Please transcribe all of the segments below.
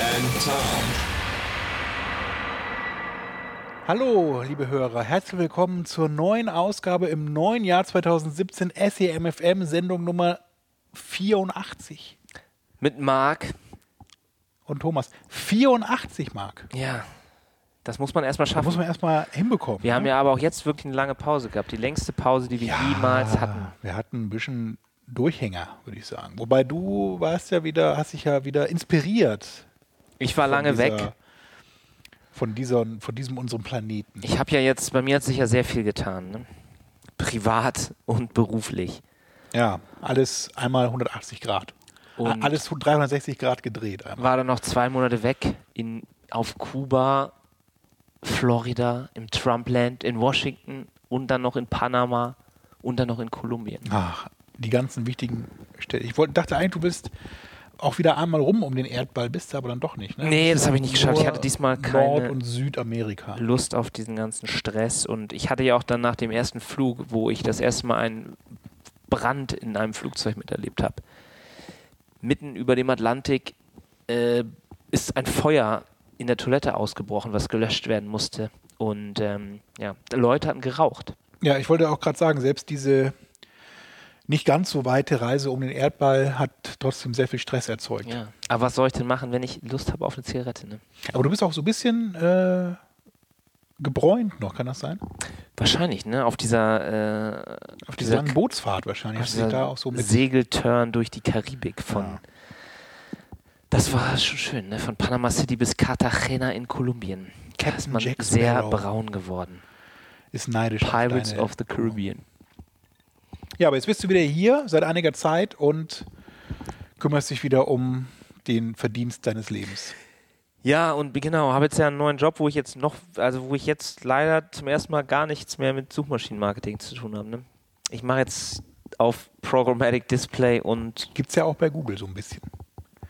and Tom. Hallo, liebe Hörer, herzlich willkommen zur neuen Ausgabe im neuen Jahr 2017 SEMFM Sendung Nummer 84. Mit Marc. Und Thomas, 84 Mark. Ja, das muss man erstmal schaffen. muss man erstmal hinbekommen. wir haben ne? ja aber auch jetzt wirklich eine lange Pause gehabt. Die längste Pause, die wir jemals hatten. Wir hatten ein bisschen Durchhänger, würde ich sagen. Wobei du warst ja wieder, hast dich ja wieder inspiriert. Ich war lange dieser, weg. Von, dieser, von diesem unserem Planeten. Ich habe ja jetzt, bei mir hat sich ja sehr viel getan. Ne? Privat und beruflich. Ja, alles einmal 180 Grad. Und alles 360 Grad gedreht einmal. war dann noch zwei Monate weg in, auf Kuba, Florida, im Trumpland, in Washington und dann noch in Panama und dann noch in Kolumbien. Ach, die ganzen wichtigen Städte. Ich wollte, dachte eigentlich, du bist auch wieder einmal rum um den Erdball, bist du aber dann doch nicht. Ne? Nee, das habe ich nicht geschafft. Ich hatte diesmal Nord- keine- und Südamerika. Lust auf diesen ganzen Stress und ich hatte ja auch dann nach dem ersten Flug, wo ich das erste Mal einen Brand in einem Flugzeug miterlebt habe, mitten über dem Atlantik äh, ist ein Feuer in der Toilette ausgebrochen, was gelöscht werden musste und ähm, ja, Leute hatten geraucht. Ja, ich wollte auch gerade sagen, selbst diese nicht ganz so weite Reise um den Erdball hat trotzdem sehr viel Stress erzeugt. Ja. Aber was soll ich denn machen, wenn ich Lust habe auf eine Zigarette? Ne? Aber du bist auch so ein bisschen äh, gebräunt noch, kann das sein? Wahrscheinlich, ne? Auf dieser, äh, Auf dieser langen Bootsfahrt wahrscheinlich. auf dieser da auch so mit Segelturn durch die Karibik von. Ja. Das war schon schön, ne? Von Panama City bis Cartagena in Kolumbien. Da ist man Jack sehr Sparrow. braun geworden. ist neidisch. Pirates of the Caribbean. Ja, aber jetzt bist du wieder hier seit einiger Zeit und kümmerst dich wieder um den Verdienst deines Lebens. Ja, und genau, habe jetzt ja einen neuen Job, wo ich jetzt noch, also wo ich jetzt leider zum ersten Mal gar nichts mehr mit Suchmaschinenmarketing zu tun habe. Ne? Ich mache jetzt auf Programmatic Display und Gibt es ja auch bei Google so ein bisschen.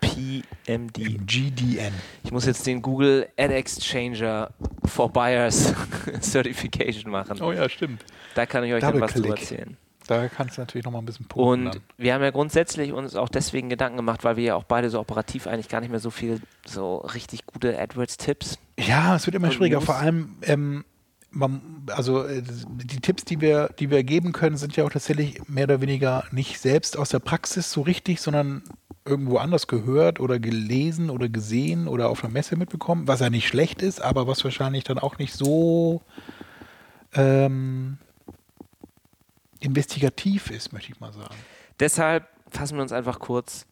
PMD. GDN. Ich muss jetzt den Google Ad Exchanger for Buyers Certification machen. Oh ja, stimmt. Da kann ich euch dann was drüber erzählen. Da kannst du natürlich noch mal ein bisschen punkten. Und dann. wir haben ja grundsätzlich uns auch deswegen Gedanken gemacht, weil wir ja auch beide so operativ eigentlich gar nicht mehr so viel so richtig gute AdWords-Tipps. Ja, es wird immer schwieriger. News? Vor allem, ähm, man, also äh, die Tipps, die wir, die wir geben können, sind ja auch tatsächlich mehr oder weniger nicht selbst aus der Praxis so richtig, sondern irgendwo anders gehört oder gelesen oder gesehen oder auf einer Messe mitbekommen, was ja nicht schlecht ist, aber was wahrscheinlich dann auch nicht so ähm, investigativ ist, möchte ich mal sagen. Deshalb fassen wir uns einfach kurz.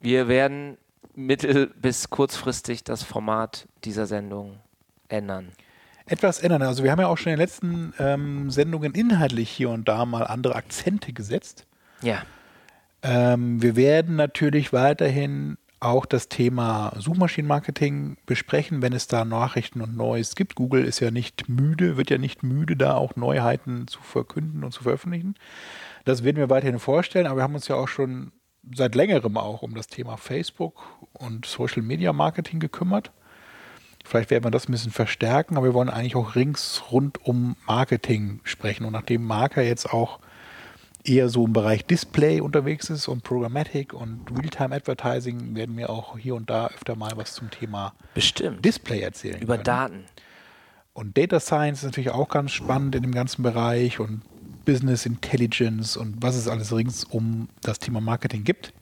Wir werden mittel- bis kurzfristig das Format dieser Sendung ändern. Etwas ändern. Also wir haben ja auch schon in den letzten ähm, Sendungen inhaltlich hier und da mal andere Akzente gesetzt. Ja, Ähm, wir werden natürlich weiterhin auch das Thema Suchmaschinenmarketing besprechen, wenn es da Nachrichten und Neues gibt. Google ist ja nicht müde, wird ja nicht müde, da auch Neuheiten zu verkünden und zu veröffentlichen. Das werden wir weiterhin vorstellen, aber wir haben uns ja auch schon seit längerem auch um das Thema Facebook und Social Media Marketing gekümmert. Vielleicht werden wir das ein bisschen verstärken, aber wir wollen eigentlich auch rings rund um Marketing sprechen. Und nachdem Marker jetzt auch eher so im Bereich Display unterwegs ist und Programmatic und Realtime Advertising, werden wir auch hier und da öfter mal was zum Thema bestimmt. Display erzählen. Über können. Daten. Und Data Science ist natürlich auch ganz spannend in dem ganzen Bereich und Business Intelligence und was es alles rings um das Thema Marketing gibt.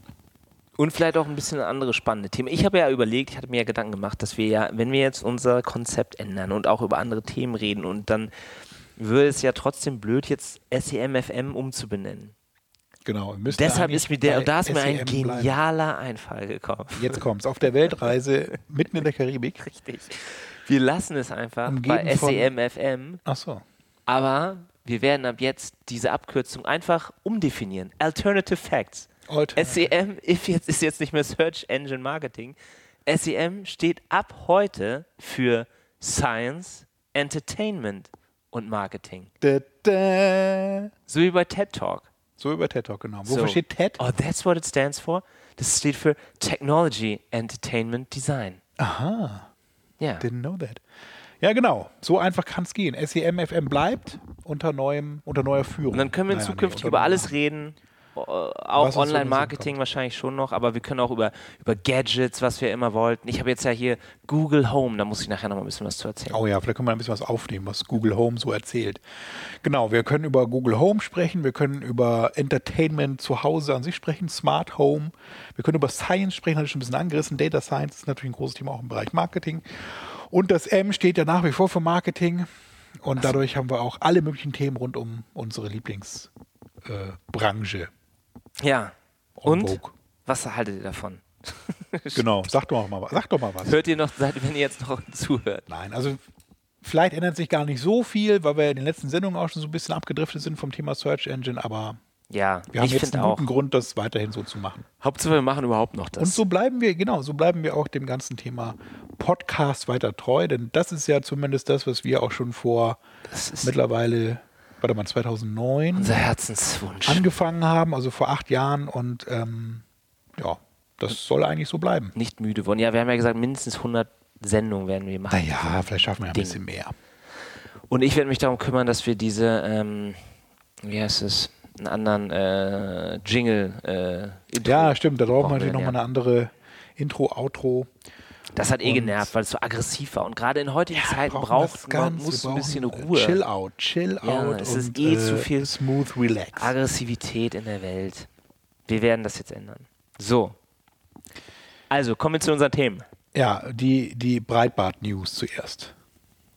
Und vielleicht auch ein bisschen andere spannende Themen. Ich habe ja überlegt, ich hatte mir ja Gedanken gemacht, dass wir ja, wenn wir jetzt unser Konzept ändern und auch über andere Themen reden und dann würde es ja trotzdem blöd, jetzt SEMFM umzubenennen. Genau. Deshalb ist mir der, und da ist mir ein SEM bleiben. genialer Einfall gekommen. Jetzt kommt's. Auf der Weltreise mitten in der Karibik. Richtig. Wir lassen es einfach Umgeben bei SEMFM, Ach so. aber wir werden ab jetzt diese Abkürzung einfach umdefinieren. Alternative Facts. Alternative. SEM if jetzt, ist jetzt nicht mehr Search Engine Marketing. SEM steht ab heute für Science, Entertainment und Marketing. Da, da. So wie bei TED Talk. So über TED Talk, genau. Wofür So. steht TED? Oh, that's what it stands for? Das steht für Technology, Entertainment, Design. Aha, Ja. didn't know that. Ja, genau. So einfach kann es gehen. SEM FM bleibt unter neuem, unter neuer Führung. Und dann können wir Naja, nee, zukünftig unter über alles reden. Äh, Auch Online-Marketing wahrscheinlich schon noch, aber wir können auch über, über Gadgets, was wir immer wollten. Ich habe jetzt ja hier Google Home, da muss ich nachher noch mal ein bisschen was zu erzählen. Oh ja, vielleicht können wir ein bisschen was aufnehmen, was Google Home so erzählt. Genau, wir können über Google Home sprechen, wir können über Entertainment zu Hause an sich sprechen, Smart Home. Wir können über Science sprechen, hatte ich schon ein bisschen angerissen. Data Science ist natürlich ein großes Thema auch im Bereich Marketing. Und das M steht ja nach wie vor für Marketing. Und dadurch haben wir auch alle möglichen Themen rund um unsere Lieblingsbranche. Äh. Ja. Und? vogue. Was haltet ihr davon? Genau, sag doch mal, was- sag doch mal was. Hört ihr noch, wenn ihr jetzt noch zuhört? Nein, also vielleicht ändert sich gar nicht so viel, weil wir in den letzten Sendungen auch schon so ein bisschen abgedriftet sind vom Thema Search Engine, aber Ja, wir haben ich jetzt einen auch. guten Grund, das weiterhin so zu machen. Hauptsache, wir machen überhaupt noch das. Und so bleiben wir, genau, so bleiben wir auch dem ganzen Thema Podcast weiter treu, denn das ist ja zumindest das, was wir auch schon vor mittlerweile, warte mal, 2009 unser Herzenswunsch. angefangen haben, also vor acht Jahren und ähm, ja, das soll eigentlich so bleiben. Nicht müde worden. Ja, wir haben ja gesagt, mindestens 100 Sendungen werden wir machen. Naja, vielleicht schaffen wir ja ein Ding. bisschen mehr. Und ich werde mich darum kümmern, dass wir diese, ähm, wie heißt es, einen anderen äh, Jingle. Äh, Ja, stimmt, da brauchen wir natürlich nochmal ja. eine andere Intro, Outro. Das hat eh genervt, weil es so aggressiv war. Und gerade in heutigen Zeiten brauchen braucht man muss ein bisschen Ruhe. Chill out, chill Ja, out. es ist eh äh, zu viel Smooth relax. Aggressivität in der Welt. Wir werden das jetzt ändern. So. Also, kommen wir zu unseren Themen. Ja, die, die Breitbart-News zuerst.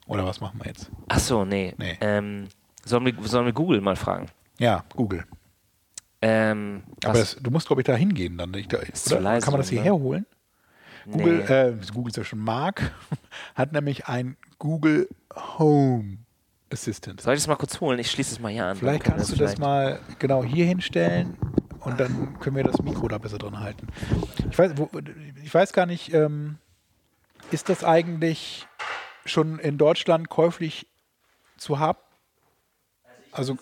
Oder was machen wir jetzt? Ach so, nee. Nee. Ähm, sollen, wir, sollen wir Google mal fragen? Ja, Google. Ähm, Aber das, du musst, glaube ich, da hingehen dann. Ich, da, zu oder? leise, Kann man das ne? hierher holen? nee. Google, äh, Google ist ja schon Mark, hat nämlich ein Google Home Assistant. Soll ich das mal kurz holen? Ich schließe es mal hier an. Vielleicht kannst du wir das vielleicht- mal genau hier hinstellen und dann können wir das Mikro da besser drin halten. Ich weiß, wo, ich weiß gar nicht, ähm, ist das eigentlich schon in Deutschland käuflich zu haben? Also,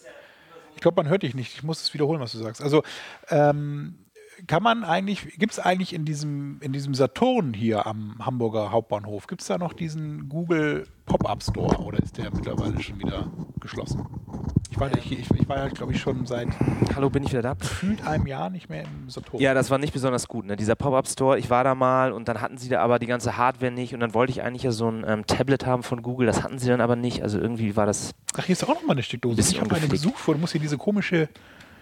ich glaube, man hört dich nicht. Ich muss es wiederholen, was du sagst. Also, ähm, kann man eigentlich, gibt es eigentlich in diesem, in diesem Saturn hier am Hamburger Hauptbahnhof, gibt es da noch diesen Google Pop-Up Store oder ist der mittlerweile schon wieder geschlossen? Ich war, ich, ich, ich war ja, glaube ich, schon seit Hallo, bin ich wieder da? gefühlt einem Jahr nicht mehr im Saturn. Ja, das war nicht besonders gut. Ne? Dieser Pop-Up-Store, ich war da mal und dann hatten sie da aber die ganze Hardware nicht und dann wollte ich eigentlich ja so ein ähm, Tablet haben von Google, das hatten sie dann aber nicht. Also irgendwie war das. Ach, hier ist auch noch mal eine Steckdose. Ich habe eine gesucht vor. Du musst hier diese komische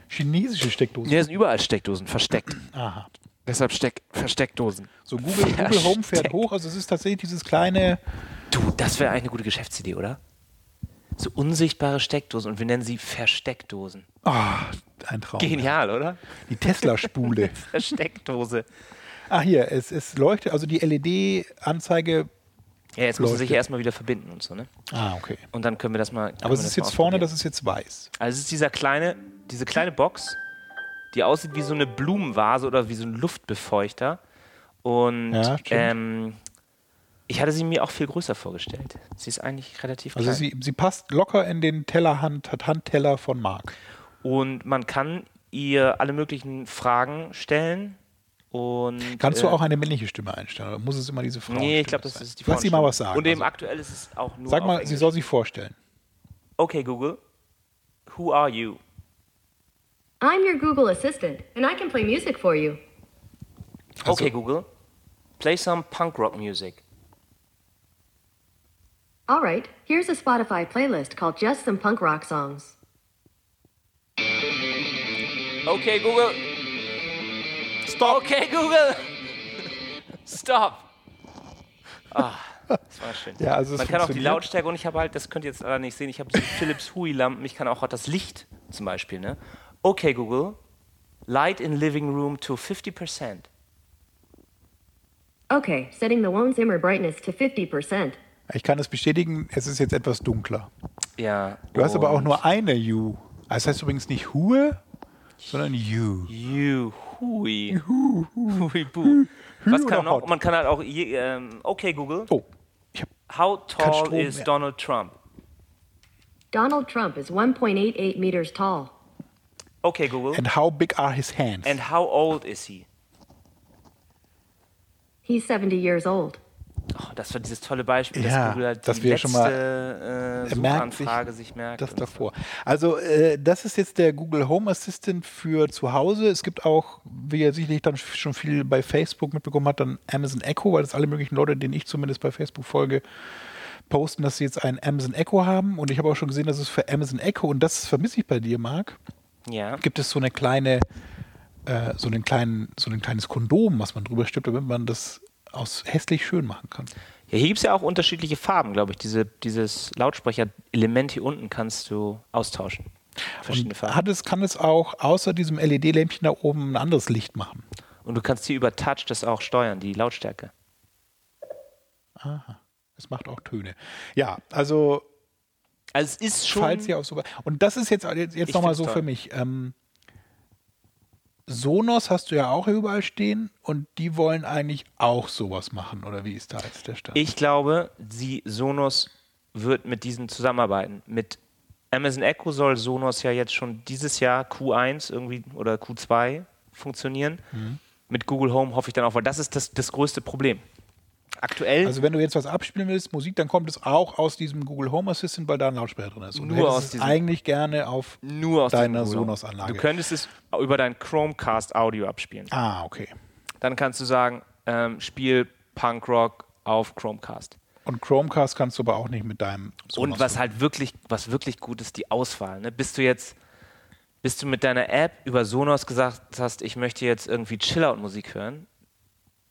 chinesische Steckdose. Hier sind überall Steckdosen versteckt. Aha. Deshalb Steck Versteckdosen. So, Google, Google Home fährt hoch. Also, es ist tatsächlich dieses kleine. Du, das wäre eigentlich eine gute Geschäftsidee, oder? So unsichtbare Steckdosen und wir nennen sie Versteckdosen. Ah, ein Traum. Genial, oder? Die Tesla-Spule. Versteckdose. ah, hier, es, es leuchtet, also die LED-Anzeige. Ja, jetzt müssen sie sich ja erstmal wieder verbinden und so, ne? Ah, okay. Und dann können wir das mal. Aber es ist jetzt vorne, das ist jetzt weiß. Also es ist dieser kleine, diese kleine Box, die aussieht wie so eine Blumenvase oder wie so ein Luftbefeuchter. Und Ja, ähm, ich hatte sie mir auch viel größer vorgestellt. Sie ist eigentlich relativ Also klein. sie, sie passt locker in den Tellerhand, hat Handteller von Mark. und man kann ihr alle möglichen Fragen stellen. Und, Kannst du äh, auch eine männliche Stimme einstellen? Oder muss es immer diese Frau Nee, ich glaube, das ist die Lass sie mal was sagen. Und eben Also, aktuell ist es auch nur sag mal, sie soll sich vorstellen. Okay, Google. Who are you? I'm your Google Assistant, and I can play music for you. Also- okay, Google. Play some punk rock music. All right, here's a Spotify playlist called Just Some Punk Rock Songs. Okay, Google. Stop. Okay, Google. Stop. Ah, das war schön. Ja, also Man kann auch die. Lautstärke und ich habe halt, das könnt ihr jetzt leider nicht sehen, ich habe so Philips Hui-Lampen, ich kann auch das Licht zum Beispiel, ne? Okay, Google. Light in living room to 50%. Okay, setting the Won Zimmer brightness to 50%. Ich kann es bestätigen, es ist jetzt etwas dunkler. Ja. Du hast aber auch nur eine U. Das heißt übrigens nicht Hue, sondern You. You, hui. Hui, bu. Was kann noch? hot? Man kann halt auch, je, ähm, okay Google, Oh, ich how tall Strom, is ja. Donald Trump? Donald Trump is 1.88 meters tall. Okay Google, And how big are his hands? and how old is he? He's 70 years old. Oh, das war dieses tolle Beispiel, Ja, dass Google halt dass die wir letzte schon mal- äh, Er merkt Suchanfrage sich, merkt. das davor. Also äh, das ist jetzt der Google Home Assistant für zu Hause. Es gibt auch, wie ihr sicherlich dann schon viel bei Facebook mitbekommen hat, dann Amazon Echo, weil das alle möglichen Leute, denen ich zumindest bei Facebook folge, posten, dass sie jetzt einen Amazon Echo haben. Und ich habe auch schon gesehen, dass es für Amazon Echo, und das vermisse ich bei dir, Marc, Ja. gibt es so eine kleine, äh, so einen kleinen, so ein kleines Kondom, was man drüber stülpt, damit man das aus hässlich schön machen kann. Ja, hier gibt es ja auch unterschiedliche Farben, glaube ich. Diese, dieses Lautsprecher-Element hier unten kannst du austauschen. Verschiedene Farben. hat es, kann es auch außer diesem LED-Lämpchen da oben ein anderes Licht machen? Und du kannst hier über Touch das auch steuern, die Lautstärke. Es macht auch Töne. Ja, also Also es ist schon. falls ihr auf so und das ist jetzt jetzt, jetzt nochmal so toll. für mich. Ähm, Sonos hast du ja auch überall stehen und die wollen eigentlich auch sowas machen oder wie ist da jetzt der Stand? Ich glaube, sie, Sonos wird mit diesen zusammenarbeiten. Mit Amazon Echo soll Sonos ja jetzt schon dieses Jahr Q1 irgendwie oder Q2 funktionieren. Mhm. Mit Google Home hoffe ich dann auch, weil das ist das, das größte Problem. Aktuell also wenn du jetzt was abspielen willst, Musik, dann kommt es auch aus diesem Google Home Assistant, weil da ein Lautsprecher drin ist. Und Nur du aus es diesem- eigentlich gerne auf nur aus deiner. Sonos-Anlage. Du könntest es über dein Chromecast Audio abspielen. Ah, okay. Dann kannst du sagen, ähm, spiel Punkrock auf Chromecast. Und Chromecast kannst du aber auch nicht mit deinem Sonos. Und was halt wirklich, was wirklich gut ist, die Auswahl. Ne? Bist du jetzt, bist du mit deiner App über Sonos gesagt hast, ich möchte jetzt irgendwie Chill-Out-Musik hören,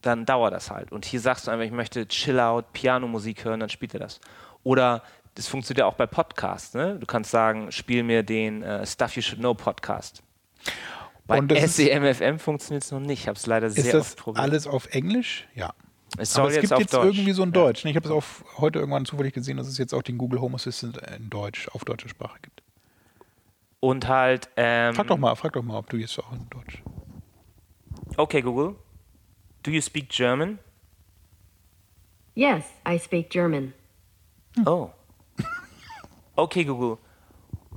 dann dauert das halt. Und hier sagst du einfach, ich möchte Chill-Out, Piano-Musik hören, dann spielt er das. Oder das funktioniert ja auch bei Podcasts. Ne? Du kannst sagen, spiel mir den äh, Stuff You Should Know Podcast. Bei das ist- SEMFM funktioniert es noch nicht. Ich habe es leider ist sehr das oft probiert. alles auf Englisch? Ja. es Aber es jetzt gibt jetzt Deutsch. irgendwie so ein Ja. Deutsch. ne? Ich habe es heute irgendwann zufällig gesehen, dass es jetzt auch den Google Home Assistant in Deutsch, auf deutsche Sprache gibt. Und halt. Ähm, Frag doch mal, frag doch mal, ob du jetzt auch in Deutsch. Okay, Google. Do you speak German? Yes, I speak German. Oh. Okay, Google.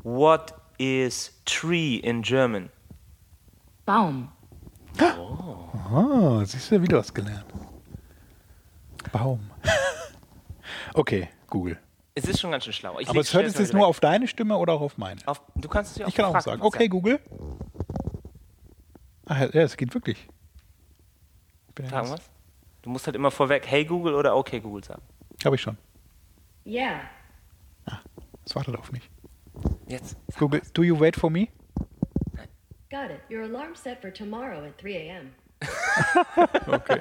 What is tree in German? Baum. Ah, siehst du, wieder was gelernt. Baum. okay, Google. Es ist schon ganz schön schlau. Ich Aber es hört es mal jetzt wieder nur auf deine Stimme oder auch auf meine? auf. Du kannst es ja auch Ich kann auch fragen, sagen, was okay, Google. Ach, ja, es geht wirklich. Ich bin ja ganz- was? Du musst halt immer vorweg Hey Google oder Okay Google sagen. Habe ich schon. Yeah. Es wartet auf mich. Jetzt. Google, was. do you wait for me? Got it. Your alarm's set for tomorrow at 3 a.m. Okay.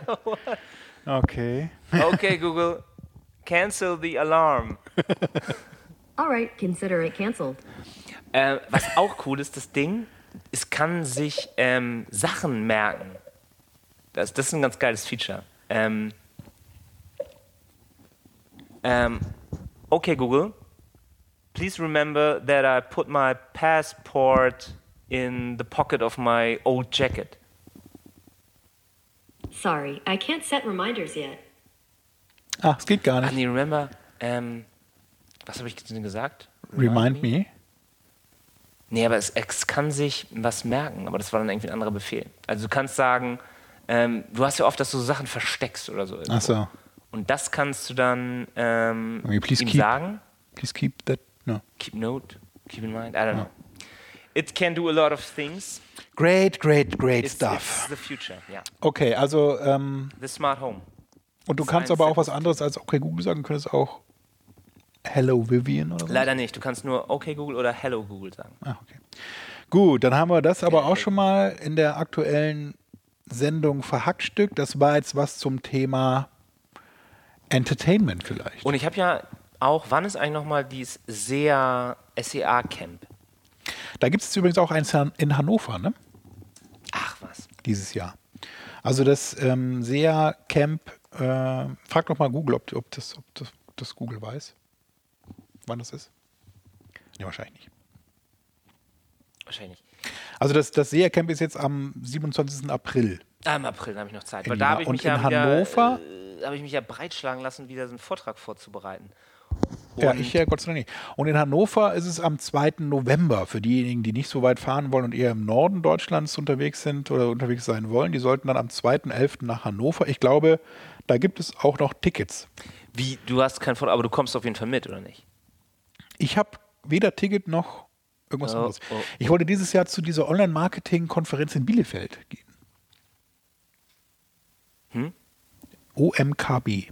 Okay, Google. Cancel the alarm. All right, consider it canceled. Äh, was auch cool ist, das Ding, es kann sich ähm, Sachen merken. Das, das ist ein ganz geiles Feature. Ähm, ähm, okay, Google. Please remember that I put my passport in the pocket of my old jacket. Sorry, I can't set reminders yet. Ah, es geht gar Ah, nicht. nee, remember. Ähm, was habe ich denn gesagt? Remind me. Nee, aber es, es kann sich was merken, aber das war dann irgendwie ein anderer Befehl. Also du kannst sagen, ähm, du hast ja oft, dass du Sachen versteckst oder so. irgendwo. Ach so. Und das kannst du dann ähm, Okay, please ihm keep- sagen. Please keep that. No. Keep note, keep in mind, I don't know. It can do a lot of things. Great, great, great It's, stuff. it's the future, ja. Okay, also, ähm, The smart home. und du Das kannst aber auch was anderes als okay Google sagen, du könntest auch Hello Vivian oder so. Leider nicht. Du kannst nur Okay Google oder Hello Google sagen. Ah, okay. Gut, dann haben wir das aber auch schon mal in der aktuellen Sendung verhackstückt. Das war jetzt was zum Thema Entertainment vielleicht. Und ich habe ja auch, wann ist eigentlich nochmal dieses SEA, SEA Camp? da gibt es übrigens auch eins in Hannover, ne? Ach was. Dieses Jahr. Also das ähm, SEA Camp, äh, frag doch mal Google, ob, ob, das, ob, das, ob das Google weiß, wann das ist. Nee, wahrscheinlich nicht. Wahrscheinlich. Also das, das SEA-Camp ist jetzt am 27. April. Ah, Im April habe ich noch Zeit. Weil da habe ich und mich in ja wieder, Hannover? äh, habe ich mich ja breitschlagen lassen, wieder so einen Vortrag vorzubereiten. Ja, Und- ich ja Gott sei Dank nicht. Und in Hannover ist es am 2. November. Für diejenigen, die nicht so weit fahren wollen und eher im Norden Deutschlands unterwegs sind oder unterwegs sein wollen, die sollten dann am 2.11. nach Hannover. Ich glaube, da gibt es auch noch Tickets. Wie, du hast kein Vortrag, aber du kommst auf jeden Fall mit, oder nicht? Ich habe weder Ticket noch irgendwas Oh, anderes. oh. Ich wollte dieses Jahr zu dieser Online-Marketing-Konferenz in Bielefeld gehen. Hm? OMKB.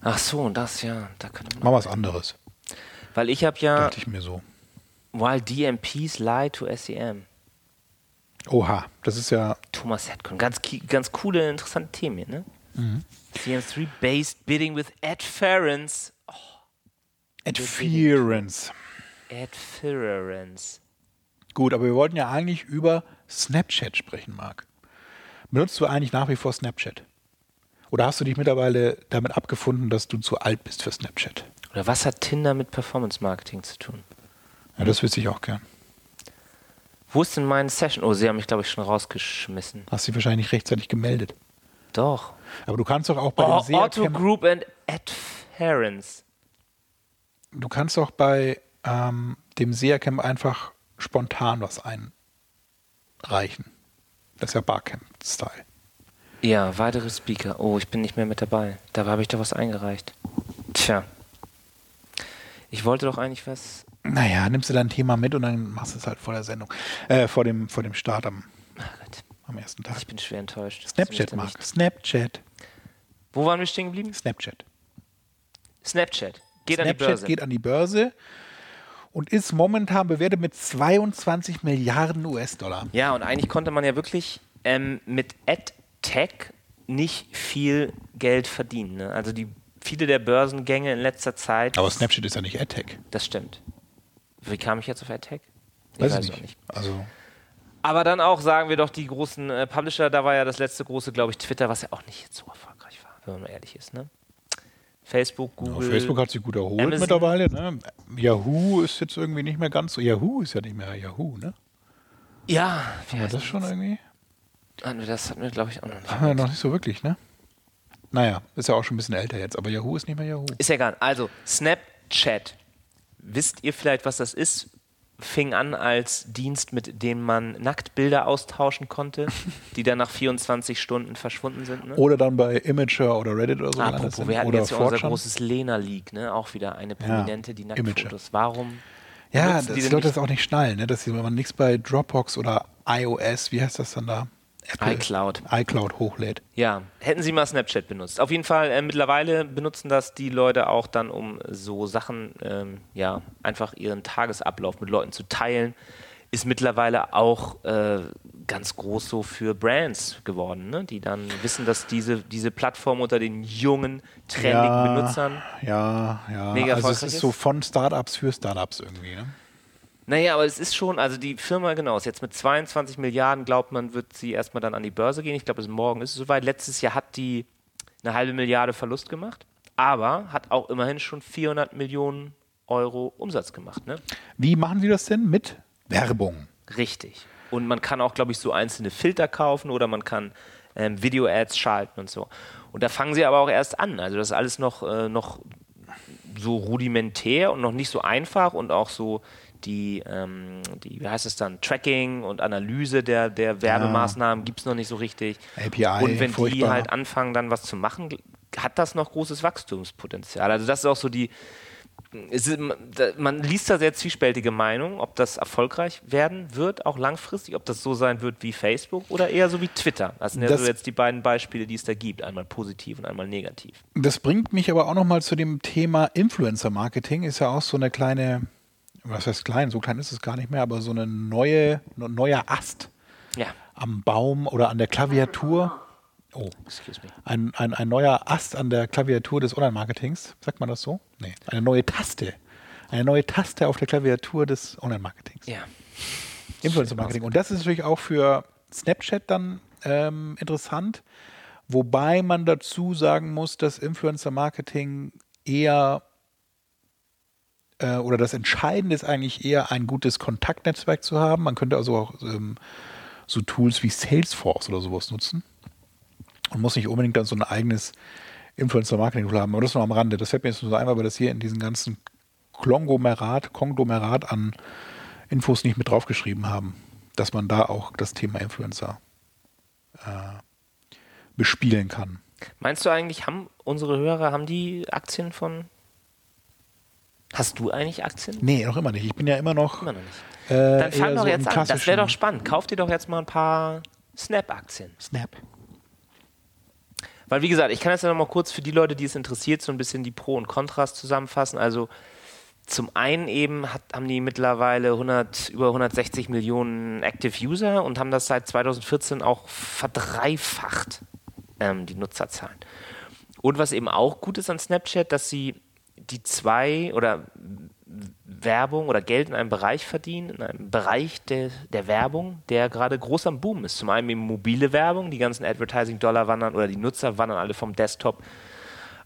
Ach so, und das, ja, da könnte. Mal was anderes, Weil ich habe ja dachte ich mir so. While DMPs Lie to SEM. Oha, das ist ja Thomas Hetcon. Ganz, ganz coole, interessante Themen hier, ne? Mhm. CM3-based bidding with Adference. Adference. Adference. Gut, aber wir wollten ja eigentlich über Snapchat sprechen, Marc. Benutzt du eigentlich nach wie vor Snapchat? Oder hast du dich mittlerweile damit abgefunden, dass du zu alt bist für Snapchat? Oder was hat Tinder mit Performance Marketing zu tun? Ja, das wüsste ich auch gern. Wo ist denn meine Session? Oh, sie haben mich, glaube ich, schon rausgeschmissen. Hast dich wahrscheinlich nicht rechtzeitig gemeldet. Doch. Aber du kannst doch auch bei Oh, Auto Group and Adference. du kannst doch bei ähm, dem SEA-Camp einfach spontan was einreichen. Das ist ja Barcamp-Style. Ja, weitere Speaker. Oh, ich bin nicht mehr mit dabei. Da habe ich doch was eingereicht. Tja. Ich wollte doch eigentlich was. Naja, nimmst du dein Thema mit und dann machst du es halt vor der Sendung. Äh, vor dem, vor dem Start am, am ersten Tag. ich bin schwer enttäuscht. Snapchat, Marc. Snapchat. Wo waren wir stehen geblieben? Snapchat. Snapchat. Geht an die Snapchat Börse. geht an die Börse und ist momentan bewertet mit 22 Milliarden US-Dollar. Ja, und eigentlich konnte man ja wirklich ähm, mit AdTech nicht viel Geld verdienen. Ne? Also die viele der Börsengänge in letzter Zeit. Aber Snapchat ist ja nicht AdTech. Das stimmt. Wie kam ich jetzt auf AdTech? Ich Weiß, weiß ich auch nicht. Also, Aber dann auch, sagen wir doch, die großen äh, Publisher, da war ja das letzte große, glaube ich, Twitter, was ja auch nicht so erfolgreich war, wenn man mal ehrlich ist. Ne? Facebook, ja, Google. Facebook hat sich gut erholt Amazon. mittlerweile. Ne? Yahoo ist jetzt irgendwie nicht mehr ganz so. Yahoo ist ja nicht mehr Yahoo, ne? Ja, Aber heißt das schon irgendwie? hatten wir das hatten wir, glaube ich, auch noch nicht. Haben wir noch nicht so wirklich, ne? Naja, ist ja auch schon ein bisschen älter jetzt, aber Yahoo ist nicht mehr Yahoo. Ist ja egal. Also, Snapchat. Wisst ihr vielleicht, was das ist? Fing an als Dienst, mit dem man Nacktbilder austauschen konnte, die dann nach 24 Stunden verschwunden sind. Ne? Oder dann bei Imager oder Reddit oder so. Apropos, wir hatten oder jetzt ja unser 4chan. großes Lena League, ne? Auch wieder eine Prominente, die. Nacktfotos. Warum? Ja, das die Leute das auch nicht schnallen, ne? dass sie, wenn man nichts bei Dropbox oder iOS, wie heißt das dann da? Apple, iCloud. iCloud hochlädt. Ja, hätten sie mal Snapchat benutzt. Auf jeden Fall, äh, mittlerweile benutzen das die Leute auch dann, um so Sachen, ähm, ja, einfach ihren Tagesablauf mit Leuten zu teilen. Ist mittlerweile auch äh, ganz groß so für Brands geworden, ne? die dann wissen, dass diese, diese Plattform unter den jungen, trendigen Benutzern. Ja, ja. Mega also es erfolgreich ist so ist? von Startups für Startups irgendwie. Ne? Naja, aber es ist schon, also die Firma, genau, ist jetzt mit 22 Milliarden, glaubt man, wird sie erstmal dann an die Börse gehen. Ich glaube, bis morgen ist es soweit. Letztes Jahr hat die eine halbe Milliarde Verlust gemacht, aber hat auch immerhin schon 400 Millionen Euro Umsatz gemacht. Ne? Wie machen die das denn? Mit Werbung. Richtig. Und man kann auch, glaube ich, so einzelne Filter kaufen oder man kann ähm, Video-Ads schalten und so. Und da fangen sie aber auch erst an. Also das ist alles noch, äh, noch so rudimentär und noch nicht so einfach und auch so die, ähm, die wie heißt es dann, Tracking und Analyse der, der Werbemaßnahmen gibt es noch nicht so richtig. API, und wenn die furchtbar. halt anfangen, dann was zu machen, hat das noch großes Wachstumspotenzial. Also das ist auch so die, ist, man liest da sehr zwiespältige Meinungen, ob das erfolgreich werden wird, auch langfristig, ob das so sein wird wie Facebook oder eher so wie Twitter. Das sind ja Das- so jetzt die beiden Beispiele, die es da gibt, einmal positiv und einmal negativ. Das bringt mich aber auch nochmal zu dem Thema Influencer-Marketing. Ist ja auch so eine kleine, was heißt klein, so klein ist es gar nicht mehr, aber so eine neue, ein neuer Ast Ja, am Baum oder an der Klaviatur. Oh, excuse me. ein, ein, ein neuer Ast an der Klaviatur des Online-Marketings. Sagt man das so? Nee. Eine neue Taste. Eine neue Taste auf der Klaviatur des Online-Marketings. Ja. Influencer-Marketing. Und das ist natürlich auch für Snapchat dann ähm, interessant, wobei man dazu sagen muss, dass Influencer-Marketing eher äh, oder das Entscheidende ist eigentlich eher ein gutes Kontaktnetzwerk zu haben. Man könnte also auch ähm, so Tools wie Salesforce oder sowas nutzen und muss nicht unbedingt dann so ein eigenes Influencer-Marketing-Tool haben. Aber das nur am Rande. Das fällt mir jetzt nur so ein, weil wir das hier in diesem ganzen Konglomerat, Konglomerat an Infos nicht mit draufgeschrieben haben, dass man da auch das Thema Influencer äh, bespielen kann. Meinst du eigentlich, haben unsere Hörer, haben die Aktien von. Hast du eigentlich Aktien? Nee, noch immer nicht. Ich bin ja immer noch. Immer noch nicht. Äh, Dann fang doch so jetzt an. Das wäre doch spannend. Kauf dir doch jetzt mal ein paar Snap-Aktien. Snap. Weil, wie gesagt, ich kann jetzt ja noch mal kurz für die Leute, die es interessiert, so ein bisschen die Pro und Kontras zusammenfassen. Also, zum einen eben hat, haben die mittlerweile 100, über 160 Millionen Active User und haben das seit 2014 auch verdreifacht, ähm, die Nutzerzahlen. Und was eben auch gut ist an Snapchat, dass sie die zwei oder Werbung oder Geld in einem Bereich verdienen, in einem Bereich der, der Werbung, der gerade groß am Boom ist. Zum einen eben mobile Werbung, die ganzen Advertising-Dollar wandern oder die Nutzer wandern alle vom Desktop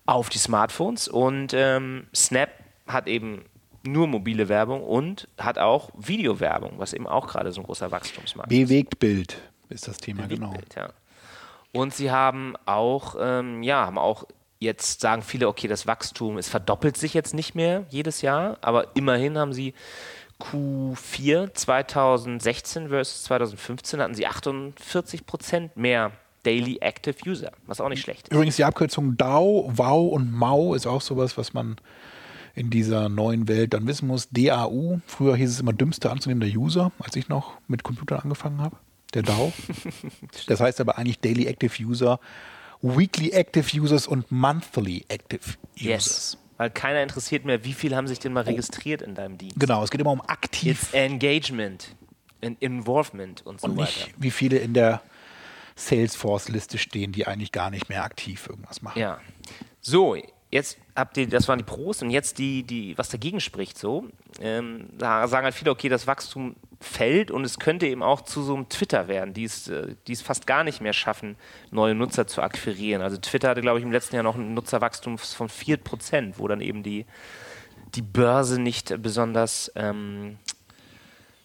auf die Smartphones und ähm, Snap hat eben nur mobile Werbung und hat auch Videowerbung, was eben auch gerade so ein großer Wachstumsmarkt ist. Bewegt Bild ist das Thema, genau. Bild, ja. Und sie haben auch, ähm, ja, haben auch jetzt sagen viele, okay, das Wachstum, es verdoppelt sich jetzt nicht mehr jedes Jahr, aber immerhin haben sie Q4 2016 versus 2015 hatten sie 48 Prozent mehr Daily Active User, was auch nicht schlecht ist. Übrigens die Abkürzung DAO, WOW und MAU ist auch sowas, was man in dieser neuen Welt dann wissen muss. DAU, früher hieß es immer dümmste anzunehmender User, als ich noch mit Computern angefangen habe. Der DAO. das heißt aber eigentlich Daily Active User, Weekly Active Users und Monthly Active Users. Yes. Weil keiner interessiert mehr, wie viel haben sich denn mal registriert in deinem Dienst. Genau, es geht immer um aktiv It's Engagement, in Involvement und so und weiter. nicht, wie viele in der Salesforce-Liste stehen, die eigentlich gar nicht mehr aktiv irgendwas machen. Ja. So, jetzt habt ihr, das waren die Pros und jetzt die, die, was dagegen spricht so. Ähm, da sagen halt viele, okay, das Wachstum fällt und es könnte eben auch zu so einem Twitter werden, die es, äh, die es fast gar nicht mehr schaffen, neue Nutzer zu akquirieren. Also Twitter hatte, glaube ich, im letzten Jahr noch ein Nutzerwachstum von 4%, wo dann eben die, die Börse nicht besonders ähm,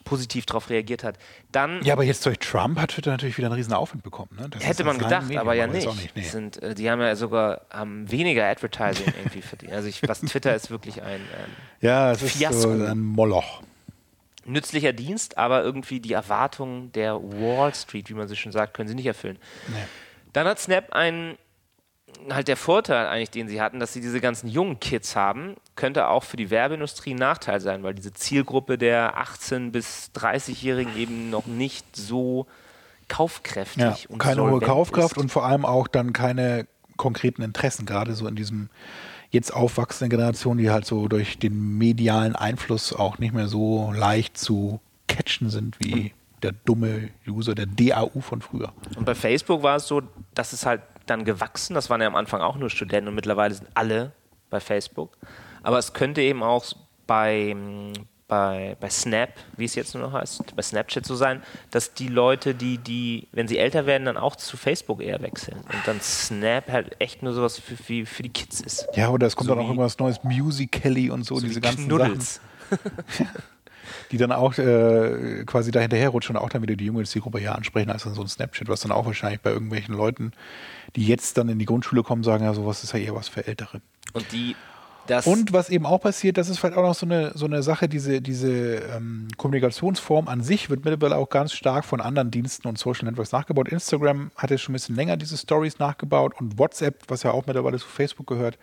positiv darauf reagiert hat. Dann Ja, aber jetzt durch Trump hat Twitter natürlich wieder einen riesen Aufwind bekommen. Ne? Hätte man gedacht, Medium, aber ja ist nicht. nicht nee. Sind, äh, die haben ja sogar haben weniger Advertising irgendwie verdient. Also ich, was Twitter ist wirklich ein ähm, Ja, es ist so Fiasko. ein Moloch. nützlicher Dienst, aber irgendwie die Erwartungen der Wall Street, wie man so schön sagt, können sie nicht erfüllen. Dann hat Snap einen, halt der Vorteil eigentlich, den sie hatten, dass sie diese ganzen jungen Kids haben, könnte auch für die Werbeindustrie ein Nachteil sein, weil diese Zielgruppe der 18- bis 30-Jährigen eben noch nicht so kaufkräftig Ja, und keine hohe Kaufkraft ist. und vor allem auch dann keine konkreten Interessen, gerade so in diesem jetzt aufwachsenden Generation, die halt so durch den medialen Einfluss auch nicht mehr so leicht zu catchen sind wie der dumme User, der DAU von früher. Und bei Facebook war es so, dass es halt dann gewachsen, das waren ja am Anfang auch nur Studenten und mittlerweile sind alle bei Facebook. Aber es könnte eben auch bei, bei, bei Snap, wie es jetzt nur noch heißt, bei Snapchat so sein, dass die Leute, die, die, wenn sie älter werden, dann auch zu Facebook eher wechseln. Und dann Snap halt echt nur sowas für, für, für die Kids ist. Ja, oder es kommt So dann auch wie- irgendwas Neues, Musical.ly und so, So diese wie ganzen Knuddels. Sachen, die dann auch äh, quasi da hinterherrutschen und auch dann wieder die junge Zielgruppe hier ansprechen, als dann so ein Snapchat, was dann auch wahrscheinlich bei irgendwelchen Leuten, die jetzt dann in die Grundschule kommen, sagen, ja, sowas ist ja eher was für Ältere. Und die, das, Und was eben auch passiert, das ist vielleicht auch noch so eine, so eine Sache, diese, diese ähm, Kommunikationsform an sich wird mittlerweile auch ganz stark von anderen Diensten und Social Networks nachgebaut. Instagram hat jetzt schon ein bisschen länger diese Stories nachgebaut und WhatsApp, was ja auch mittlerweile zu Facebook gehört,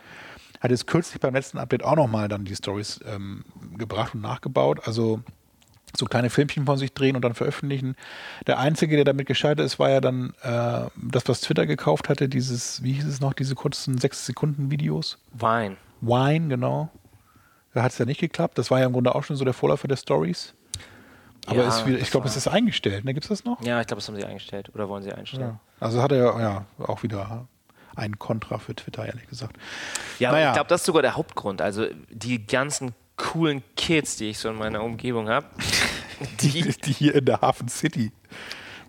hat jetzt kürzlich beim letzten Update auch nochmal dann die Stories ähm, gebracht und nachgebaut. Also so kleine Filmchen von sich drehen und dann veröffentlichen. Der Einzige, der damit gescheitert ist, war ja dann äh, das, was Twitter gekauft hatte, dieses, wie hieß es noch, diese kurzen 6-Sekunden-Videos. Wein. Wine, genau. Da hat es ja nicht geklappt. Das war ja im Grunde auch schon so der Vorläufer der Stories. Aber Ja, ist wieder, ich glaube, es ist eingestellt. Ne? Gibt es das noch? Ja, ich glaube, das haben sie eingestellt. Oder wollen sie einstellen? Ja. Also hat er ja auch wieder ein Kontra für Twitter, ehrlich gesagt. Ja, aber Naja. ich glaube, das ist sogar der Hauptgrund. Also die ganzen coolen Kids, die ich so in meiner Umgebung habe, Die, die hier in der Hafen City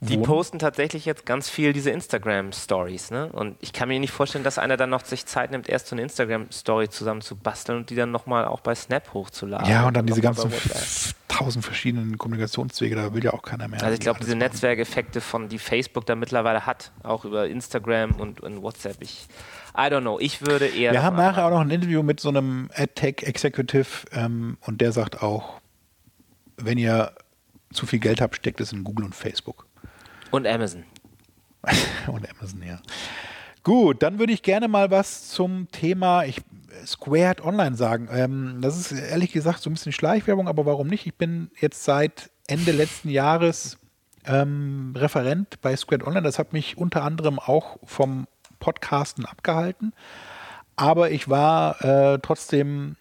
Die posten tatsächlich jetzt ganz viel diese Instagram-Stories, ne? Und ich kann mir nicht vorstellen, dass einer dann noch sich Zeit nimmt, erst so eine Instagram-Story zusammen zu basteln und die dann nochmal auch bei Snap hochzuladen. Ja, und dann diese ganzen tausend verschiedenen Kommunikationswege, da will ja auch keiner mehr. Also ich glaube, diese. Netzwerkeffekte von die Facebook da mittlerweile hat, auch über Instagram und, und WhatsApp, ich I don't know. Ich würde eher. Wir haben nachher auch noch ein Interview mit so einem AdTech Executive ähm, und der sagt auch, wenn ihr zu viel Geld habt, steckt es in Google und Facebook. Und Amazon. und Amazon, ja. Gut, dann würde ich gerne mal was zum Thema ich, Squared Online sagen. Ähm, das ist ehrlich gesagt so ein bisschen Schleichwerbung, aber warum nicht? Ich bin jetzt seit Ende letzten Jahres ähm, Referent bei Squared Online. Das hat mich unter anderem auch vom Podcasten abgehalten. Aber ich war äh, trotzdem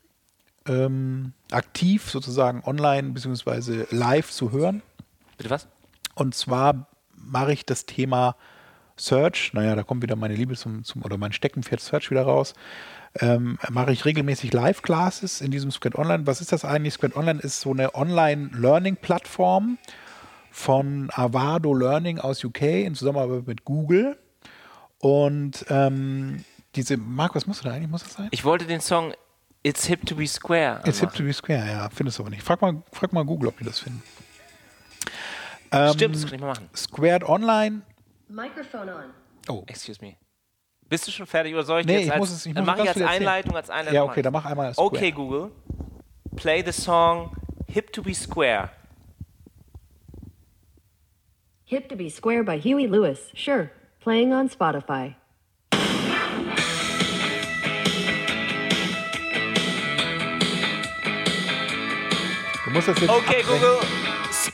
ähm, aktiv sozusagen online bzw. live zu hören. Bitte was? Und zwar mache ich das Thema Search, naja, da kommt wieder meine Liebe zum, zum oder mein Steckenpferd Search wieder raus. Ähm, mache ich regelmäßig Live-Classes in diesem Squad Online. Was ist das eigentlich? Squad Online ist so eine Online-Learning-Plattform von Avado Learning aus UK in Zusammenarbeit mit Google. Und ähm, diese, Marc, was muss da eigentlich? Muss das sein? Ich wollte den Song It's Hip to Be Square. It's hip anmachen. to be square, ja, findest du aber nicht. Frag mal, frag mal Google, ob die das finden. Stimmt, das kann ich mal machen. Squared Online. Microphone on. Oh, Excuse me. Bist du schon fertig oder soll ich Nee, dir jetzt ich als, muss es- ich dann muss mache ich als. Einleitung, als Einleitung. Ja, okay, dann mach einmal Square. Okay, Google. Play the song Hip to Be Square. Hip to be Square by Huey Lewis. Sure. Playing on Spotify. du musst das jetzt Okay, abbrechen. Google.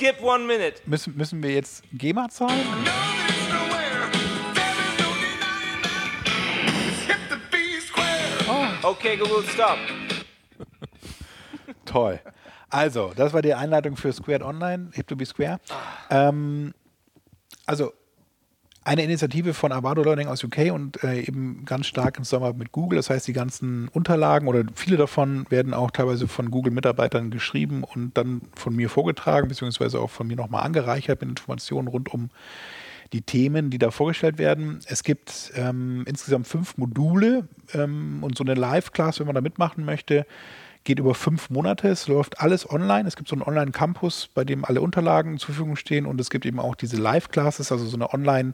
Skip one minute. Müssen, müssen wir jetzt GEMA zahlen? Okay, Google, stop. Toll. Also, das war die Einleitung für Squared Online, Hip to be Square. Ähm, also, eine Initiative von Avado Learning aus UK und äh, eben ganz stark in Zusammenarbeit mit Google. Das heißt, die ganzen Unterlagen oder viele davon werden auch teilweise von Google-Mitarbeitern geschrieben und dann von mir vorgetragen, beziehungsweise auch von mir nochmal angereichert mit Informationen rund um die Themen, die da vorgestellt werden. Es gibt ähm, insgesamt fünf Module ähm, und so eine Live-Class, wenn man da mitmachen möchte, geht über fünf Monate. Es läuft alles online. Es gibt so einen Online-Campus, bei dem alle Unterlagen zur Verfügung stehen und es gibt eben auch diese Live-Classes, also so eine Online-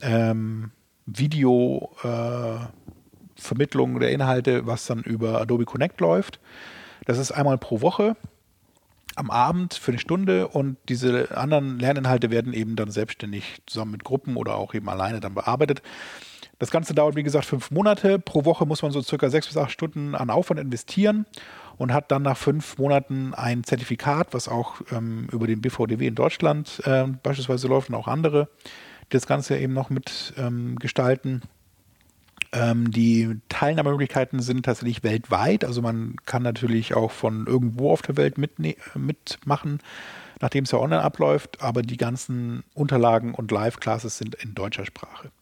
ähm, äh, der Inhalte, was dann über Adobe Connect läuft. Das ist einmal pro Woche am Abend für eine Stunde und diese anderen Lerninhalte werden eben dann selbstständig zusammen mit Gruppen oder auch eben alleine dann bearbeitet. Das Ganze dauert, wie gesagt, fünf Monate. Pro Woche muss man so circa sechs bis acht Stunden an Aufwand investieren und hat dann nach fünf Monaten ein Zertifikat, was auch ähm, über den BVDW in Deutschland äh, beispielsweise läuft und auch andere, das Ganze eben noch mit ähm, gestalten. Ähm, die Teilnahmemöglichkeiten sind tatsächlich weltweit. Also man kann natürlich auch von irgendwo auf der Welt mitmachen, nachdem es ja online abläuft. Aber die ganzen Unterlagen und Live-Classes sind in deutscher Sprache.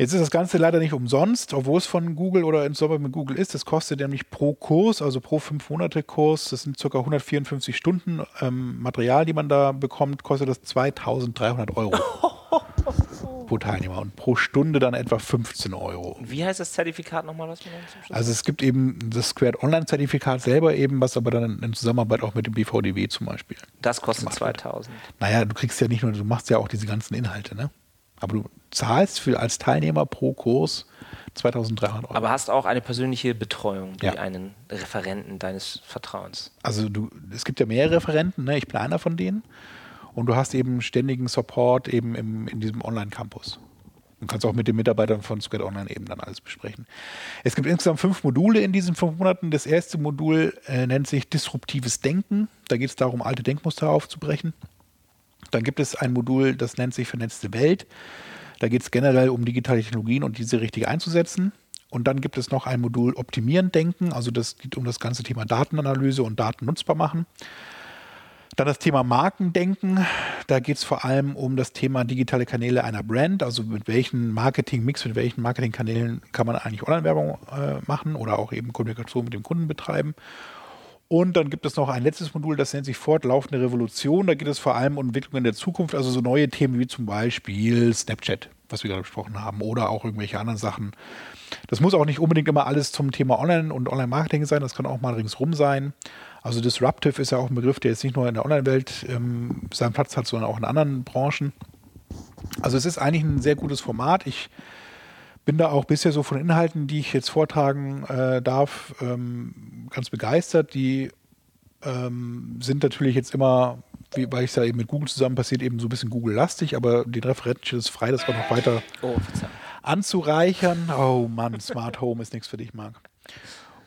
Jetzt ist das Ganze leider nicht umsonst, obwohl es von Google oder in Zusammenarbeit mit Google ist. Das kostet nämlich pro Kurs, also pro 5 Monate Kurs, das sind ca. 154 Stunden ähm, Material, die man da bekommt, kostet das 2300 Euro pro Teilnehmer und pro Stunde dann etwa 15 Euro. Wie heißt das Zertifikat nochmal, was man dann zum Schluss? Also es gibt eben das Squared Online-Zertifikat selber eben, was aber dann in Zusammenarbeit auch mit dem BVDW zum Beispiel. Das kostet gemacht wird. 2000. Naja, du kriegst ja nicht nur, du machst ja auch diese ganzen Inhalte, ne? Aber du zahlst für als Teilnehmer pro Kurs 2300 Euro. Aber hast auch eine persönliche Betreuung durch Ja. einen Referenten deines Vertrauens. also du, es gibt ja mehrere Referenten, ne? ich bin einer von denen. Und du hast eben ständigen Support eben im, in diesem Online-Campus. Du kannst auch mit den Mitarbeitern von Squad Online eben dann alles besprechen. Es gibt insgesamt fünf Module in diesen fünf Monaten. Das erste Modul äh, nennt sich Disruptives Denken. Da geht es darum, alte Denkmuster aufzubrechen. Dann gibt es ein Modul, das nennt sich Vernetzte Welt. Da geht es generell um digitale Technologien und diese richtig einzusetzen. Und dann gibt es noch ein Modul Optimieren Denken. Also das geht um das ganze Thema Datenanalyse und Daten nutzbar machen. Dann das Thema Markendenken. Da geht es vor allem um das Thema digitale Kanäle einer Brand. Also mit welchen Marketingmix, mit welchen Marketingkanälen kann man eigentlich Online-Werbung äh, machen oder auch eben Kommunikation mit dem Kunden betreiben. Und dann gibt es noch ein letztes Modul, das nennt sich Fortlaufende Revolution. Da geht es vor allem um Entwicklungen der Zukunft, also so neue Themen wie zum Beispiel Snapchat, was wir gerade besprochen haben, oder auch irgendwelche anderen Sachen. Das muss auch nicht unbedingt immer alles zum Thema Online und Online-Marketing sein, das kann auch mal ringsrum sein. Also Disruptive ist ja auch ein Begriff, der jetzt nicht nur in der Online-Welt ähm, seinen Platz hat, sondern auch in anderen Branchen. Also es ist eigentlich ein sehr gutes Format. Ich bin da auch bisher so von Inhalten, die ich jetzt vortragen äh, darf, ähm, ganz begeistert. Die ähm, sind natürlich jetzt immer, wie, weil ich da eben mit Google zusammen passiert, eben so ein bisschen Google-lastig, aber den Referenten ist frei, das war noch weiter Oh, anzureichern. Oh Mann, Smart Home ist nichts für dich, Marc.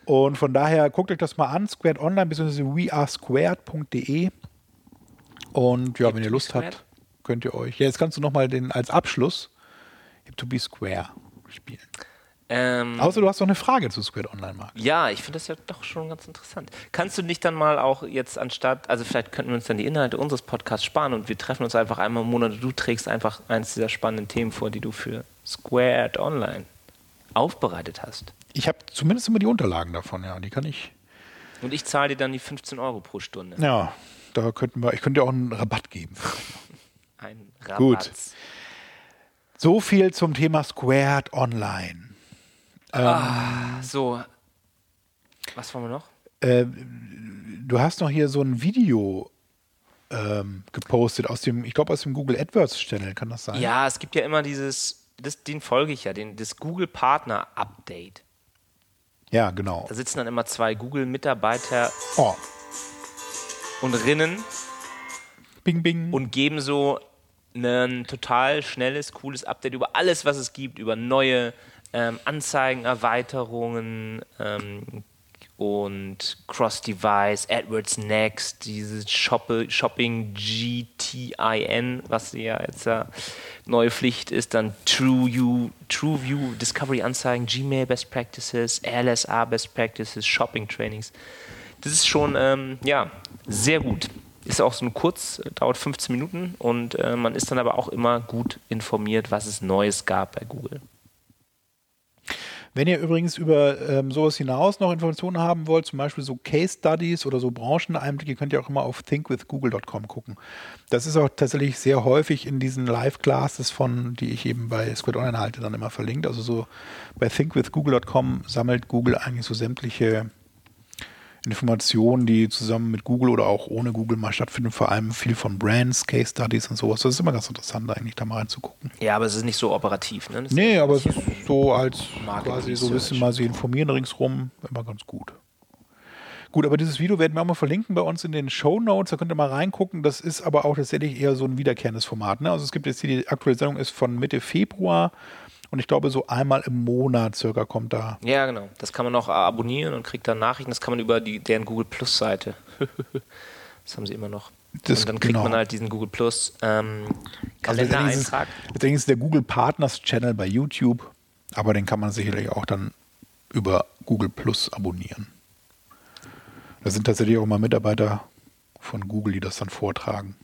Und von daher guckt euch das mal an, Squared Online bzw. wearesquared.de. Und ja, wenn ihr Lust habt, könnt ihr euch. Ja, jetzt kannst du nochmal den als Abschluss Hip to be Square spielen. Ähm, Außer du hast noch eine Frage zu Squared Online, Marc. Ja, ich finde das ja doch schon ganz interessant. Kannst du nicht dann mal auch jetzt anstatt, also vielleicht könnten wir uns dann die Inhalte unseres Podcasts sparen und wir treffen uns einfach einmal im Monat und du trägst einfach eins dieser spannenden Themen vor, die du für Squared Online aufbereitet hast. Ich habe zumindest immer die Unterlagen davon, ja. Die kann ich. Und ich zahle dir dann die 15 Euro pro Stunde. Ja, da könnten wir. Ich könnte dir auch einen Rabatt geben. Ein Rabatt. Gut. So viel zum Thema Squared Online. So. Was wollen wir noch? Äh, du hast noch hier so ein Video ähm, gepostet aus dem, ich glaube aus dem Google AdWords Channel, kann das sein? Ja, es gibt ja immer dieses, das, den folge ich ja, den, das Google Partner Update. Ja, genau. Da sitzen dann immer zwei Google-Mitarbeiter Oh, und Rinnen bing, bing. und geben so ein total schnelles, cooles Update über alles, was es gibt, über neue ähm, Anzeigen, Erweiterungen ähm, und Cross-Device, AdWords Next, dieses Shoppe, Shopping GTIN, was ja jetzt ja neue Pflicht ist, dann TrueView, TrueView Discovery Anzeigen, Gmail Best Practices, LSA Best Practices, Shopping Trainings. Das ist schon, ähm, ja, sehr gut. Ist auch so ein kurz, dauert 15 Minuten und äh, man ist dann aber auch immer gut informiert, was es Neues gab bei Google. Wenn ihr übrigens über ähm, sowas hinaus noch Informationen haben wollt, zum Beispiel so Case Studies oder so Brancheneinblicke, könnt ihr auch immer auf thinkwithgoogle.com gucken. Das ist auch tatsächlich sehr häufig in diesen Live-Classes von, die ich eben bei Squid Online halte, dann immer verlinkt. Also so bei thinkwithgoogle.com sammelt Google eigentlich so sämtliche Informationen, die zusammen mit Google oder auch ohne Google mal stattfinden, vor allem viel von Brands, Case Studies und sowas. Das ist immer ganz interessant, eigentlich da mal reinzugucken. Ja, aber es ist nicht so operativ. Ne? Das Nee, aber es ist so als quasi so ein bisschen mal sie informieren ringsrum, immer ganz gut. Gut, aber dieses Video werden wir auch mal verlinken bei uns in den Show Notes. Da könnt ihr mal reingucken. Das ist aber auch tatsächlich eher so ein wiederkehrendes Format. Ne? Also es gibt jetzt hier die aktuelle Sendung ist von Mitte Februar und ich glaube so einmal im Monat circa kommt da. Ja, genau. Das kann man auch abonnieren und kriegt dann Nachrichten. Das kann man über die, deren Google Plus Seite. das haben sie immer noch. Das- und dann kriegt genau. man halt diesen Google Plus ähm, Also Kalendereintrag. letztendlich ist der Google Partners Channel bei YouTube, aber den kann man sicherlich auch dann über Google Plus abonnieren. Da sind tatsächlich auch mal Mitarbeiter von Google, die das dann vortragen.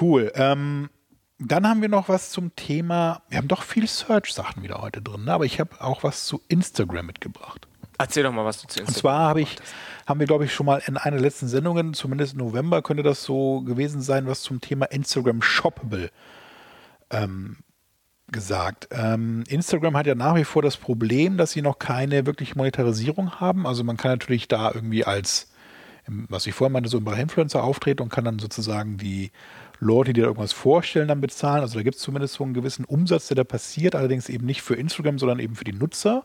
Cool. Ähm, dann haben wir noch was zum Thema. Wir haben doch viel Search-Sachen wieder heute drin, ne? aber ich habe auch was zu Instagram mitgebracht. Erzähl doch mal, was du zu Und Instagram zwar habe ich, haben wir, glaube ich, schon mal in einer der letzten Sendungen, zumindest im November, könnte das so gewesen sein, was zum Thema Instagram Shoppable ähm, gesagt. Ähm, Instagram hat ja nach wie vor das Problem, dass sie noch keine wirkliche Monetarisierung haben. Also man kann natürlich da irgendwie als, was ich vorhin meinte, so im Bereich Influencer auftreten und kann dann sozusagen die Leute, die da irgendwas vorstellen, dann bezahlen. Also da gibt es zumindest so einen gewissen Umsatz, der da passiert, allerdings eben nicht für Instagram, sondern eben für die Nutzer.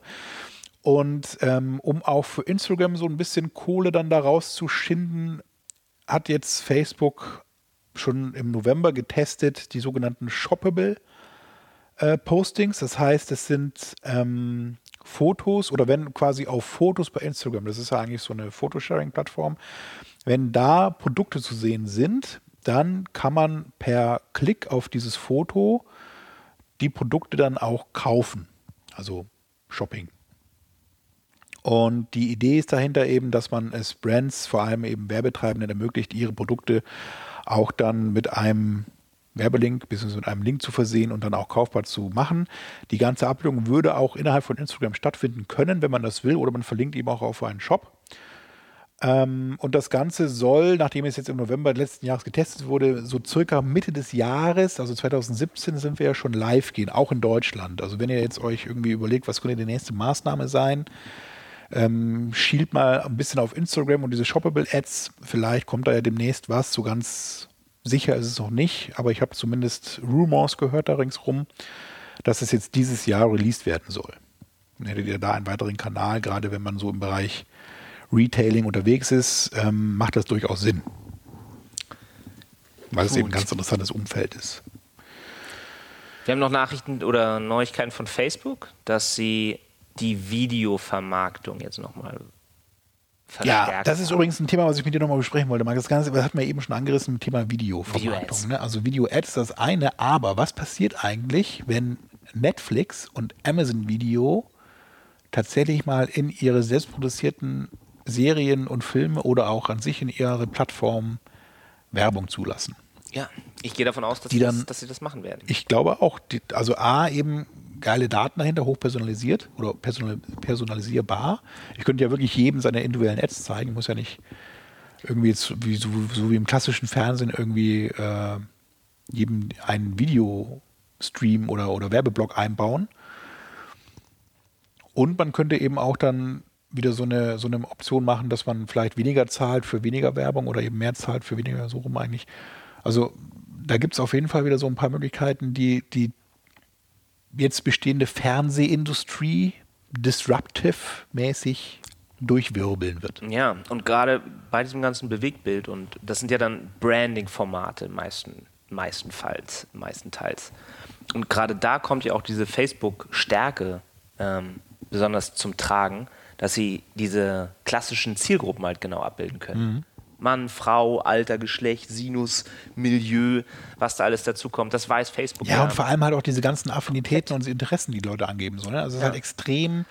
Und ähm, um auch für Instagram so ein bisschen Kohle dann da rauszuschinden, hat jetzt Facebook schon im November getestet die sogenannten Shoppable äh, Postings. Das heißt, es sind ähm, Fotos oder wenn quasi auf Fotos bei Instagram, das ist ja eigentlich so eine Photosharing-Plattform, wenn da Produkte zu sehen sind, dann kann man per Klick auf dieses Foto die Produkte dann auch kaufen. Also Shopping. Und die Idee ist dahinter eben, dass man es Brands, vor allem eben Werbetreibenden, ermöglicht, ihre Produkte auch dann mit einem Werbelink bzw. mit einem Link zu versehen und dann auch kaufbar zu machen. Die ganze Abbildung würde auch innerhalb von Instagram stattfinden können, wenn man das will, oder man verlinkt eben auch auf einen Shop. Ähm, und das Ganze soll, nachdem es jetzt im November letzten Jahres getestet wurde, so circa Mitte des Jahres, also 2017, sind wir ja schon live gehen, auch in Deutschland. Also wenn ihr jetzt euch irgendwie überlegt, was könnte die nächste Maßnahme sein, ähm, schielt mal ein bisschen auf Instagram und diese Shoppable Ads. Vielleicht kommt da ja demnächst was. So ganz sicher ist es noch nicht, aber ich habe zumindest Rumors gehört da ringsrum, dass es jetzt dieses Jahr released werden soll. Dann hättet ihr da einen weiteren Kanal, gerade wenn man so im Bereich Retailing unterwegs ist, ähm, macht das durchaus Sinn. Weil es eben ein ganz interessantes Umfeld ist. Wir haben noch Nachrichten oder Neuigkeiten von Facebook, dass sie die Videovermarktung jetzt nochmal. Ja, das ist übrigens ein Thema, was ich mit dir nochmal besprechen wollte. Das Ganze das hat man eben schon angerissen mit dem Thema Videovermarktung. Video ne? Also Video-Ads ist das eine, aber was passiert eigentlich, wenn Netflix und Amazon Video tatsächlich mal in ihre selbstproduzierten Serien und Filme oder auch an sich in ihre Plattformen Werbung zulassen. Ja, ich gehe davon aus, dass, Die sie dann- das, dass sie das machen werden. Ich glaube auch, die, also A, eben geile Daten dahinter, hochpersonalisiert oder personal, personalisierbar. Ich könnte ja wirklich jedem seine individuellen Ads zeigen, muss ja nicht irgendwie jetzt wie, so, so wie im klassischen Fernsehen irgendwie äh, jedem einen Videostream oder, oder Werbeblock einbauen. Und man könnte eben auch dann wieder so eine, so eine Option machen, dass man vielleicht weniger zahlt für weniger Werbung oder eben mehr zahlt für weniger, so rum eigentlich. Also da gibt es auf jeden Fall wieder so ein paar Möglichkeiten, die die jetzt bestehende Fernsehindustrie disruptive-mäßig durchwirbeln wird. Ja, und gerade bei diesem ganzen Bewegtbild und das sind ja dann Branding-Formate meisten, meistenfalls, meistenteils. Und gerade da kommt ja auch diese Facebook-Stärke ähm, besonders zum Tragen, dass sie diese klassischen Zielgruppen halt genau abbilden können. Mann, Frau, Alter, Geschlecht, Sinus, Milieu, was da alles dazu kommt, das weiß Facebook Ja, und vor allem halt auch diese ganzen Affinitäten und Interessen, die Leute angeben. So, ne? Also es ist halt extrem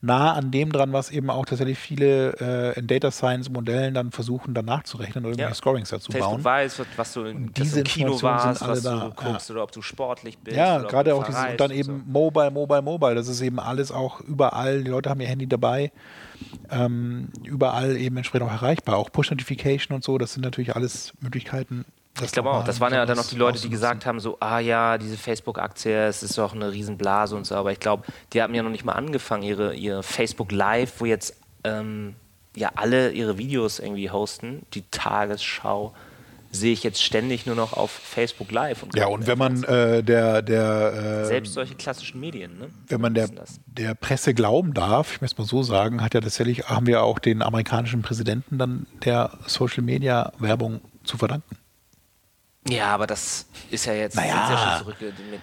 nah an dem dran, was eben auch tatsächlich viele äh, in Data Science Modellen dann versuchen, dann nachzurechnen oder irgendwelche Ja. Scorings dazu Facebook bauen. weiß, was- du, in, diese du Kino warst, was du da, guckst ja. oder ob du sportlich bist. Ja, gerade du auch dieses und dann und eben so. Mobile, Mobile, Mobile. Das ist eben alles auch überall. Die Leute haben ihr Handy dabei. Ähm, überall eben entsprechend auch erreichbar. Auch Push-Notification und so. Das sind natürlich alles Möglichkeiten. Ich glaube auch. Das waren ja dann auch die Leute, die gesagt haben, so, ah ja, diese Facebook-Aktie, es ist doch eine Riesenblase und so. Aber ich glaube, die haben ja noch nicht mal angefangen, ihre, ihre Facebook Live, wo jetzt ähm, ja alle ihre Videos irgendwie hosten. Die Tagesschau sehe ich jetzt ständig nur noch auf Facebook Live. Und Ja, und wenn man äh, der, der, äh, selbst solche klassischen Medien, ne? wenn man der, das. der Presse glauben darf, ich möchte mal so sagen, hat ja tatsächlich, haben wir auch den amerikanischen Präsidenten dann der Social Media Werbung zu verdanken. Ja, aber das ist ja jetzt Naja. ja schon zurück mit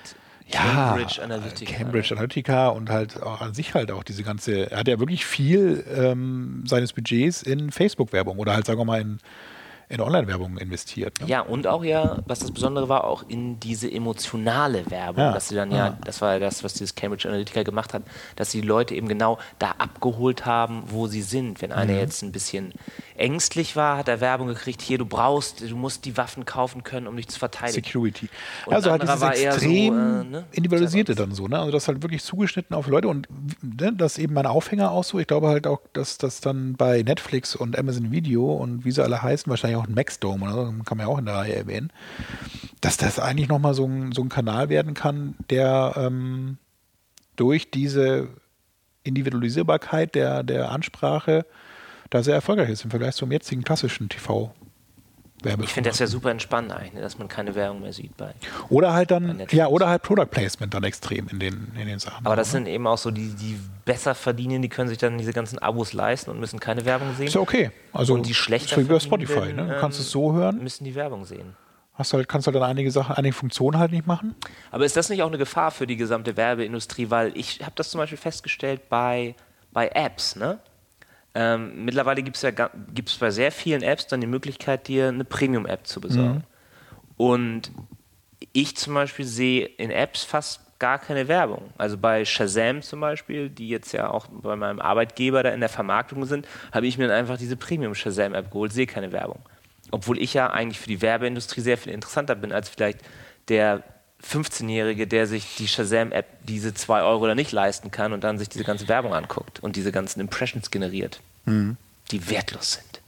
Ja, Cambridge Analytica. ne? Cambridge Analytica und halt auch an sich halt auch diese ganze, er hat ja wirklich viel ähm, seines Budgets in Facebook-Werbung oder halt sagen wir mal in, in Online-Werbung investiert. Ne? Ja, und auch ja, was das Besondere war, auch in diese emotionale Werbung, Ja, dass sie dann ja, ja. das war ja das, was dieses Cambridge Analytica gemacht hat, dass sie die Leute eben genau da abgeholt haben, wo sie sind. Wenn Mhm. einer jetzt ein bisschen ängstlich war, hat er Werbung gekriegt, hier, du brauchst, du musst die Waffen kaufen können, um dich zu verteidigen. Security. Und also halt dieses eher so, extrem äh, ne? individualisierte dann so, ne? Also das halt wirklich zugeschnitten auf Leute und ne, das eben mein Aufhänger auch so. Ich glaube halt auch, dass das dann bei Netflix und Amazon Video und wie sie alle heißen, wahrscheinlich auch ein Maxdome oder so, kann man ja auch in der Reihe erwähnen, dass das eigentlich nochmal so ein, so ein Kanal werden kann, der ähm, durch diese Individualisierbarkeit der, der Ansprache da sehr erfolgreich ist im Vergleich zum jetzigen klassischen TV. Ich finde das ja super entspannt eigentlich, ne, dass man keine Werbung mehr sieht bei. Oder halt dann, ja, oder halt Product Placement dann extrem in den, in den Sachen. Aber das ne? sind eben auch so die, die besser verdienen, die können sich dann diese ganzen Abos leisten und müssen keine Werbung sehen. Ist ja okay. Also und die schlechter verdienenden, Spotify, ne? Du kannst ähm, es so hören, Müssen die Werbung sehen. hast halt, kannst halt dann einige Sachen, einige Funktionen halt nicht machen. Aber ist das nicht auch eine Gefahr für die gesamte Werbeindustrie? Weil ich habe das zum Beispiel festgestellt bei, bei Apps. Ne? Ähm, mittlerweile gibt es ja gibt's bei sehr vielen Apps dann die Möglichkeit, dir eine Premium-App zu besorgen. Und ich zum Beispiel sehe in Apps fast gar keine Werbung. Also bei Shazam zum Beispiel, die jetzt ja auch bei meinem Arbeitgeber da in der Vermarktung sind, habe ich mir dann einfach diese Premium Shazam-App geholt, sehe keine Werbung. Obwohl ich ja eigentlich für die Werbeindustrie sehr viel interessanter bin als vielleicht der 15-Jährige, der sich die Shazam-App diese 2 Euro da nicht leisten kann und dann sich diese ganze Werbung anguckt und diese ganzen Impressions generiert. die wertlos sind.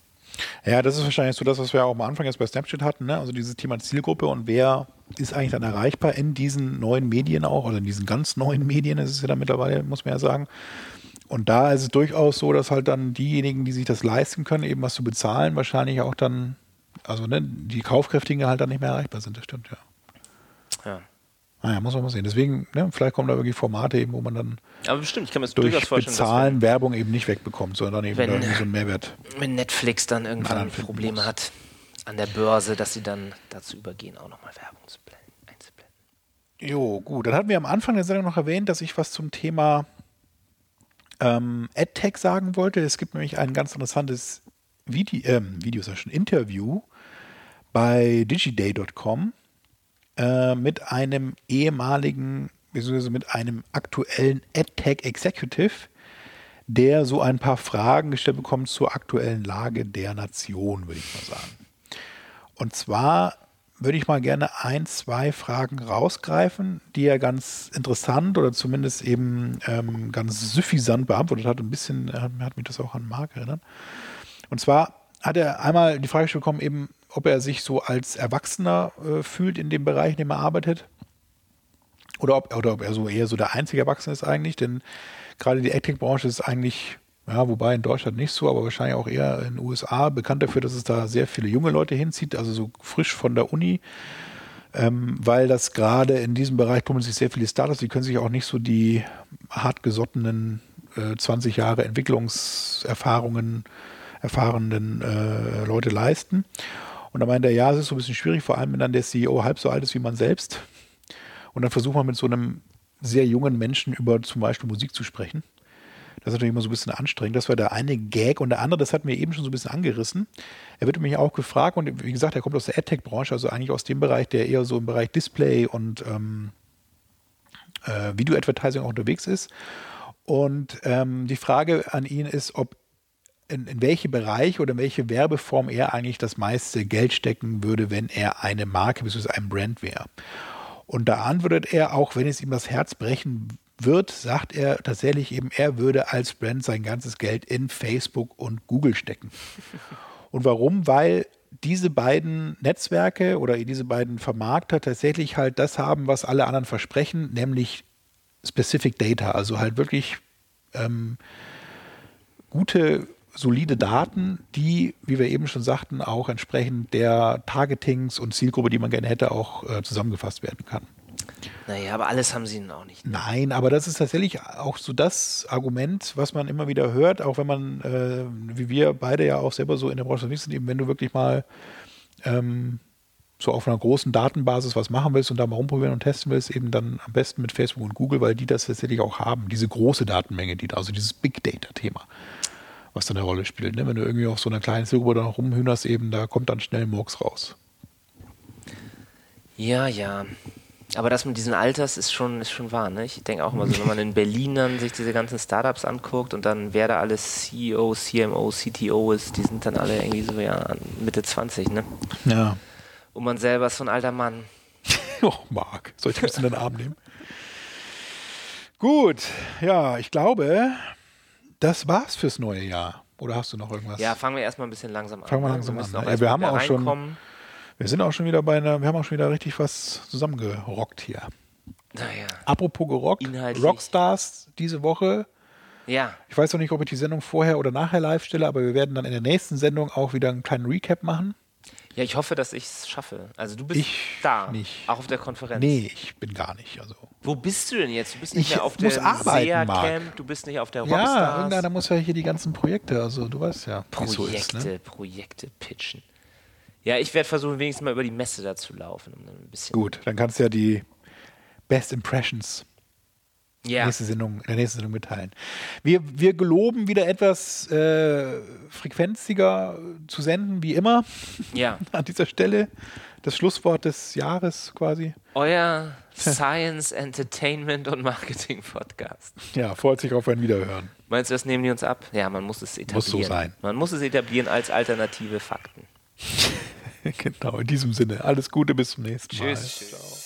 Ja, das ist wahrscheinlich so das, was wir auch am Anfang jetzt bei Snapchat hatten, ne? also dieses Thema Zielgruppe und wer ist eigentlich dann erreichbar in diesen neuen Medien auch oder in diesen ganz neuen Medien, ist ja dann mittlerweile, muss man ja sagen. Und da ist es durchaus so, dass halt dann diejenigen, die sich das leisten können, eben was zu bezahlen, wahrscheinlich auch dann, also ne, die Kaufkräftigen halt dann nicht mehr erreichbar sind, das stimmt, ja. Ja. Naja, muss man mal sehen. Deswegen, ne, vielleicht kommen da wirklich Formate eben, wo man dann Aber bestimmt, ich kann mir durch Bezahlen Werbung eben nicht wegbekommt, sondern eben Wenn- irgendwie so einen Mehrwert. wenn Netflix dann irgendwann Probleme muss. hat an der Börse, dass sie dann dazu übergehen, auch nochmal Werbung zu blenden, einzublenden. Jo, gut. Dann hatten wir am Anfang der Sendung noch erwähnt, dass ich was zum Thema ähm, AdTech sagen wollte. Es gibt nämlich ein ganz interessantes Video, ähm, Video ja schon Interview bei digiday.com äh, mit einem ehemaligen, beziehungsweise mit einem aktuellen AdTech Executive, der so ein paar Fragen gestellt bekommt zur aktuellen Lage der Nation, würde ich mal sagen. Und zwar würde ich mal gerne ein, zwei Fragen rausgreifen, die er ganz interessant oder zumindest eben ähm, ganz suffisant beantwortet hat. Ein bisschen äh, hat mich das auch an Marc erinnert. Und zwar hat er einmal die Frage bekommen, eben, ob er sich so als Erwachsener äh, fühlt in dem Bereich, in dem er arbeitet. Oder ob, oder ob er so eher so der einzige Erwachsene ist eigentlich, denn gerade die AdTech-Branche ist eigentlich, ja, wobei in Deutschland nicht so, aber wahrscheinlich auch eher in den USA bekannt dafür, dass es da sehr viele junge Leute hinzieht, also so frisch von der Uni, ähm, weil das gerade in diesem Bereich tummeln sich sehr viele Startups, die können sich auch nicht so die hartgesottenen äh, 20 Jahre Entwicklungserfahrungen erfahrenen äh, Leute leisten. Und da meint er, ja, es ist so ein bisschen schwierig, vor allem wenn dann der CEO halb so alt ist wie man selbst. Und dann versucht man mit so einem sehr jungen Menschen über zum Beispiel Musik zu sprechen. Das ist natürlich immer so ein bisschen anstrengend. Das war der eine Gag. Und der andere, das hat mir eben schon so ein bisschen angerissen. Er wird mich auch gefragt, und wie gesagt, er kommt aus der AdTech-Branche, also eigentlich aus dem Bereich, der eher so im Bereich Display und ähm, äh, Video-Advertising auch unterwegs ist. Und ähm, die Frage an ihn ist, ob in, in welche Bereich oder in welche Werbeform er eigentlich das meiste Geld stecken würde, wenn er eine Marke bzw. ein Brand wäre. Und da antwortet er, auch wenn es ihm das Herz brechen wird, sagt er tatsächlich eben, er würde als Brand sein ganzes Geld in Facebook und Google stecken. Und warum? Weil diese beiden Netzwerke oder diese beiden Vermarkter tatsächlich halt das haben, was alle anderen versprechen, nämlich Specific Data, also halt wirklich ähm, gute, solide Daten, die, wie wir eben schon sagten, auch entsprechend der Targetings und Zielgruppe, die man gerne hätte, auch äh, zusammengefasst werden kann. Naja, aber alles haben sie nun auch nicht. Nein, aber das ist tatsächlich auch so das Argument, was man immer wieder hört, auch wenn man, äh, wie wir beide ja auch selber so in der Branche unterwegs sind, eben wenn du wirklich mal ähm, so auf einer großen Datenbasis was machen willst und da mal rumprobieren und testen willst, eben dann am besten mit Facebook und Google, weil die das tatsächlich auch haben, diese große Datenmenge, die da, also dieses Big Data-Thema, was dann eine Rolle spielt. Ne? Wenn du irgendwie auf so einer kleinen da rumhühnerst, eben, da kommt dann schnell Murks raus. Ja, ja. Aber das mit diesen Alters ist schon, ist schon wahr. Ne? Ich denke auch immer so, wenn man in Berlin dann sich diese ganzen Startups anguckt und dann wer da alles CEO, CMO, CTO ist, die sind dann alle irgendwie so ja Mitte 20, ne? Ja. Und man selber ist so ein alter Mann. Oh, Marc, soll ich ein bisschen in den Arm nehmen? Gut, ja, ich glaube, das war's fürs neue Jahr. Oder hast du noch irgendwas? Ja, fangen wir erstmal ein bisschen langsam an. Fangen wir langsam müssen an, erst Wir haben auch schon-. Wir sind auch schon wieder bei einer, wir haben auch schon wieder richtig was zusammengerockt hier. Naja. Apropos gerockt, Inhaltlich. Rockstars diese Woche. Ja, Ich weiß noch nicht, ob ich die Sendung vorher oder nachher live stelle, aber wir werden dann in der nächsten Sendung auch wieder einen kleinen Recap machen. Ja, ich hoffe, dass ich es schaffe. Also du bist Ich da, nicht. auch auf der Konferenz. Nee, ich bin gar nicht. Also. Wo bist du denn jetzt? Du bist nicht Ich mehr auf Marc. SEA-Camp, du bist nicht auf der Ja, Rockstars. irgendeiner muss ja hier die ganzen Projekte, also du weißt ja, es so Projekte, ist. Ne? Projekte pitchen. Ja, ich werde versuchen, wenigstens mal über die Messe da zu laufen. Um ein bisschen Gut, dann kannst du ja die Best Impressions Ja, nächste Sendung, in der nächsten Sendung mitteilen. Wir, wir geloben wieder etwas äh, frequenziger zu senden, wie immer, ja. an dieser Stelle. Das Schlusswort des Jahres quasi. Euer Science, Entertainment und Marketing Podcast. Ja, freut sich auf ein Wiederhören. Meinst du, das nehmen die uns ab? Ja, man muss es etablieren. Muss so sein. Man muss es etablieren als alternative Fakten. genau, in diesem Sinne. Alles Gute, bis zum nächsten Mal. Tschüss.